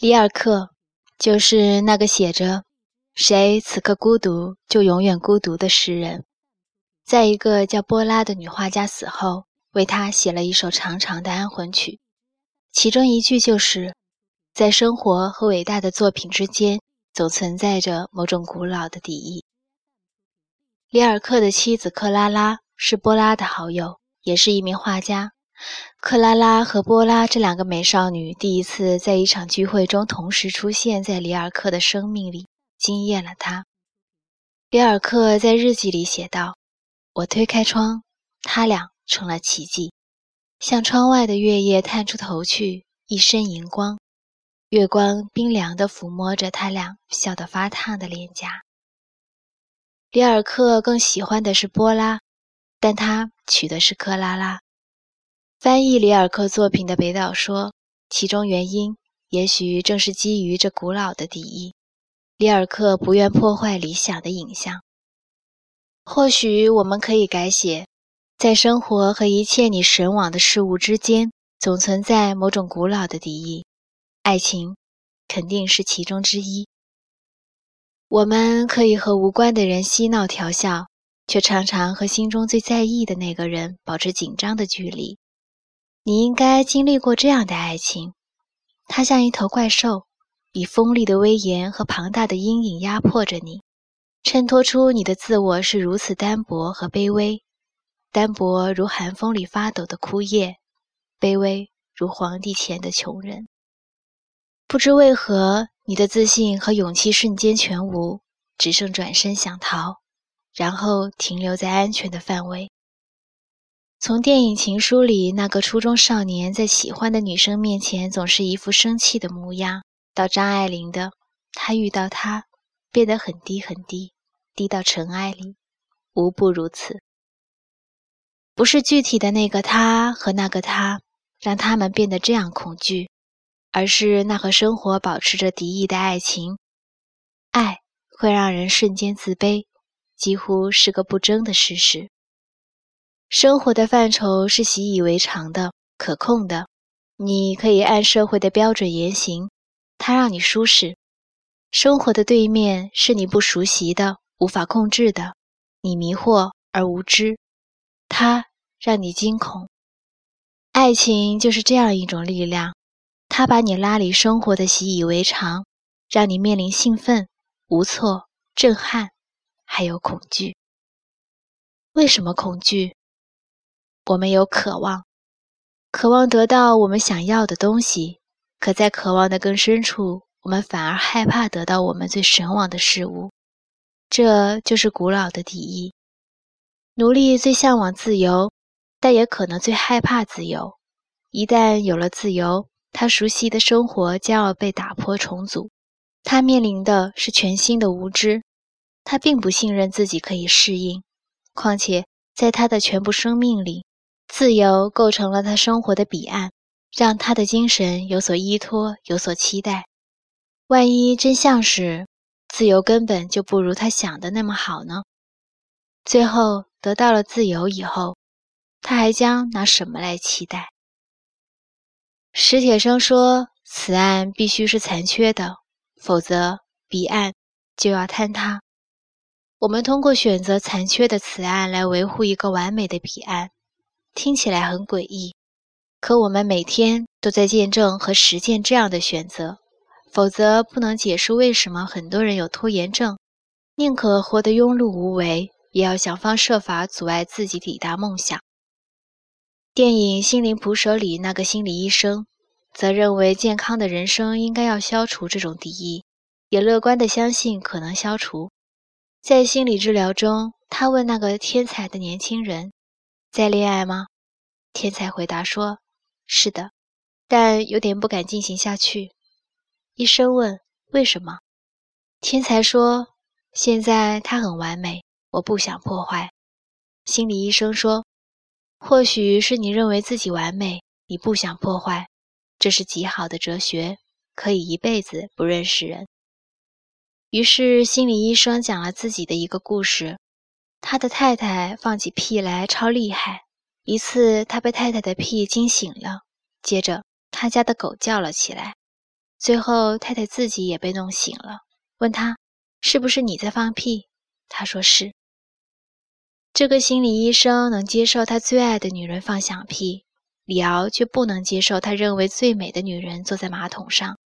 里尔克就是那个写着“谁此刻孤独，就永远孤独”的诗人，在一个叫波拉的女画家死后，为她写了一首长长的安魂曲，其中一句就是：“在生活和伟大的作品之间，总存在着某种古老的敌意。”里尔克的妻子克拉拉是波拉的好友，也是一名画家。克拉拉和波拉这两个美少女第一次在一场聚会中同时出现在里尔克的生命里，惊艳了他。里尔克在日记里写道：“我推开窗，他俩成了奇迹，向窗外的月夜探出头去，一身银光，月光冰凉地抚摸着他俩笑得发烫的脸颊。”里尔克更喜欢的是波拉，但他娶的是克拉拉。翻译里尔克作品的北岛说：“其中原因也许正是基于这古老的敌意。里尔克不愿破坏理想的影像。或许我们可以改写：在生活和一切你神往的事物之间，总存在某种古老的敌意。爱情肯定是其中之一。我们可以和无关的人嬉闹调笑，却常常和心中最在意的那个人保持紧张的距离。”你应该经历过这样的爱情，它像一头怪兽，以锋利的威严和庞大的阴影压迫着你，衬托出你的自我是如此单薄和卑微，单薄如寒风里发抖的枯叶，卑微如皇帝前的穷人。不知为何，你的自信和勇气瞬间全无，只剩转身想逃，然后停留在安全的范围。从电影《情书》里那个初中少年在喜欢的女生面前总是一副生气的模样，到张爱玲的他遇到她变得很低很低，低到尘埃里，无不如此。不是具体的那个他和那个他让他们变得这样恐惧，而是那和生活保持着敌意的爱情。爱会让人瞬间自卑，几乎是个不争的事实。生活的范畴是习以为常的、可控的，你可以按社会的标准言行，它让你舒适。生活的对面是你不熟悉的、无法控制的，你迷惑而无知，它让你惊恐。爱情就是这样一种力量，它把你拉离生活的习以为常，让你面临兴奋、无措、震撼，还有恐惧。为什么恐惧？我们有渴望，渴望得到我们想要的东西，可在渴望的更深处，我们反而害怕得到我们最神往的事物。这就是古老的敌意。奴隶最向往自由，但也可能最害怕自由。一旦有了自由，他熟悉的生活将要被打破重组，他面临的是全新的无知。他并不信任自己可以适应，况且在他的全部生命里。自由构成了他生活的彼岸，让他的精神有所依托，有所期待。万一真相是自由根本就不如他想的那么好呢？最后得到了自由以后，他还将拿什么来期待？史铁生说：“此岸必须是残缺的，否则彼岸就要坍塌。”我们通过选择残缺的此岸来维护一个完美的彼岸。听起来很诡异，可我们每天都在见证和实践这样的选择，否则不能解释为什么很多人有拖延症，宁可活得庸碌无为，也要想方设法阻碍自己抵达梦想。电影《心灵捕手》里那个心理医生，则认为健康的人生应该要消除这种敌意，也乐观地相信可能消除。在心理治疗中，他问那个天才的年轻人。在恋爱吗？天才回答说：“是的，但有点不敢进行下去。”医生问：“为什么？”天才说：“现在它很完美，我不想破坏。”心理医生说：“或许是你认为自己完美，你不想破坏，这是极好的哲学，可以一辈子不认识人。”于是心理医生讲了自己的一个故事。他的太太放起屁来超厉害。一次，他被太太的屁惊醒了，接着他家的狗叫了起来。最后太太自己也被弄醒了，问他是不是你在放屁？他说是。这个心理医生能接受他最爱的女人放响屁，李敖却不能接受他认为最美的女人坐在马桶上。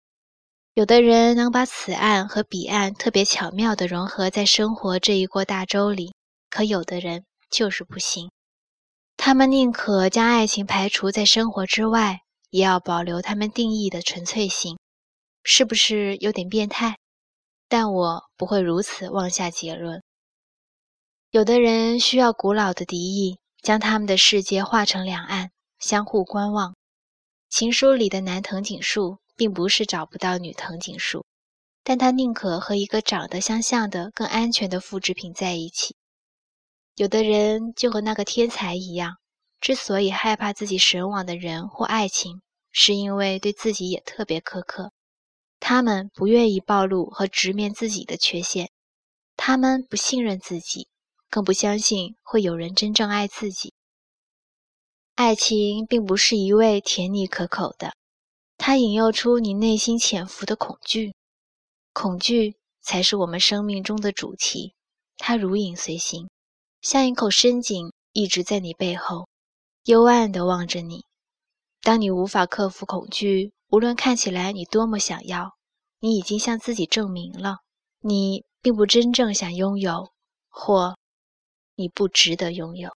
有的人能把此岸和彼岸特别巧妙地融合在生活这一锅大粥里，可有的人就是不行。他们宁可将爱情排除在生活之外，也要保留他们定义的纯粹性，是不是有点变态？但我不会如此妄下结论。有的人需要古老的敌意，将他们的世界划成两岸，相互观望。情书里的男藤井树，并不是找不到女藤井树，但他宁可和一个长得相像的、更安全的复制品在一起。有的人就和那个天才一样，之所以害怕自己神往的人或爱情，是因为对自己也特别苛刻。他们不愿意暴露和直面自己的缺陷，他们不信任自己。更不相信会有人真正爱自己。爱情并不是一味甜腻可口的，它引诱出你内心潜伏的恐惧，恐惧才是我们生命中的主题。它如影随形，像一口深井，一直在你背后，幽暗地望着你。当你无法克服恐惧，无论看起来你多么想要，你已经向自己证明了，你并不真正想拥有，或。你不值得拥有。